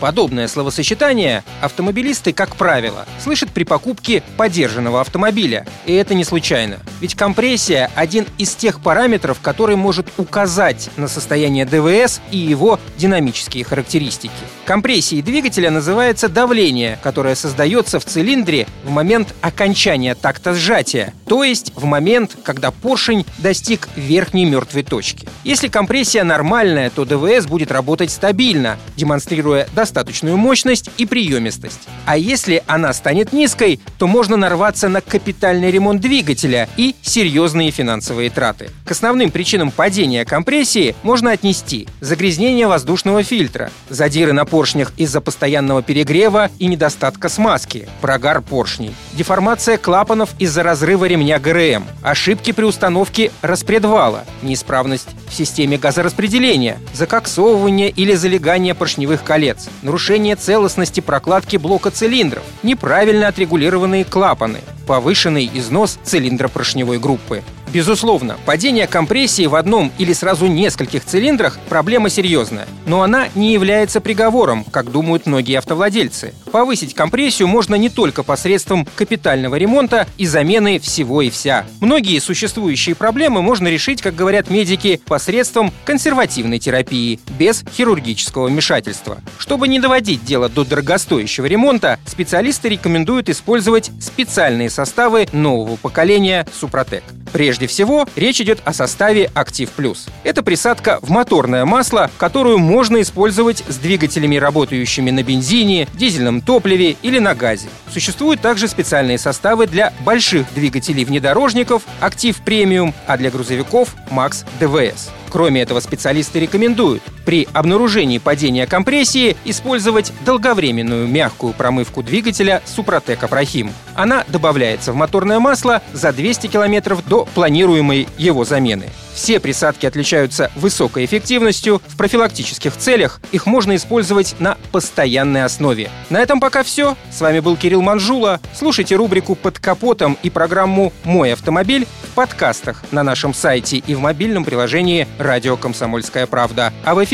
Подобное словосочетание автомобилисты, как правило, слышат при покупке подержанного автомобиля. И это не случайно. Ведь компрессия – один из тех параметров, который может указать на состояние ДВС и его динамические характеристики. Компрессией двигателя называется давление, которое создается в цилиндре в момент окончания такта сжатия, то есть в момент, когда поршень достиг верхней мертвой точки. Если компрессия нормальная, то ДВС будет работать стабильно, демонстрируя достаточную мощность и приемистость. А если она станет низкой, то можно нарваться на капитальный ремонт двигателя и серьезные финансовые траты. К основным причинам падения компрессии можно отнести загрязнение воздушного фильтра, задиры на поршнях из-за постоянного перегрева и недостатка смазки, прогар поршней, деформация клапанов из-за разрыва ремня ГРМ, ошибки при установке распредвала, неисправность в системе газораспределения, закоксовывание или залегание поршневых колец, нарушение целостности прокладки блока цилиндров, неправильно отрегулированные клапаны, повышенный износ цилиндра поршневой группы. Безусловно, падение компрессии в одном или сразу нескольких цилиндрах – проблема серьезная. Но она не является приговором, как думают многие автовладельцы. Повысить компрессию можно не только посредством капитального ремонта и замены всего и вся. Многие существующие проблемы можно решить, как говорят медики, посредством консервативной терапии, без хирургического вмешательства. Чтобы не доводить дело до дорогостоящего ремонта, специалисты рекомендуют использовать специальные составы нового поколения Супротек. Прежде всего, речь идет о составе Актив Плюс. Это присадка в моторное масло, которую можно использовать с двигателями, работающими на бензине, дизельном топливе или на газе. Существуют также специальные составы для больших двигателей внедорожников Актив Премиум, а для грузовиков Макс ДВС. Кроме этого, специалисты рекомендуют при обнаружении падения компрессии использовать долговременную мягкую промывку двигателя Супротек Апрахим. Она добавляется в моторное масло за 200 км до планируемой его замены. Все присадки отличаются высокой эффективностью. В профилактических целях их можно использовать на постоянной основе. На этом пока все. С вами был Кирилл Манжула. Слушайте рубрику «Под капотом» и программу «Мой автомобиль» в подкастах на нашем сайте и в мобильном приложении «Радио Комсомольская правда». А в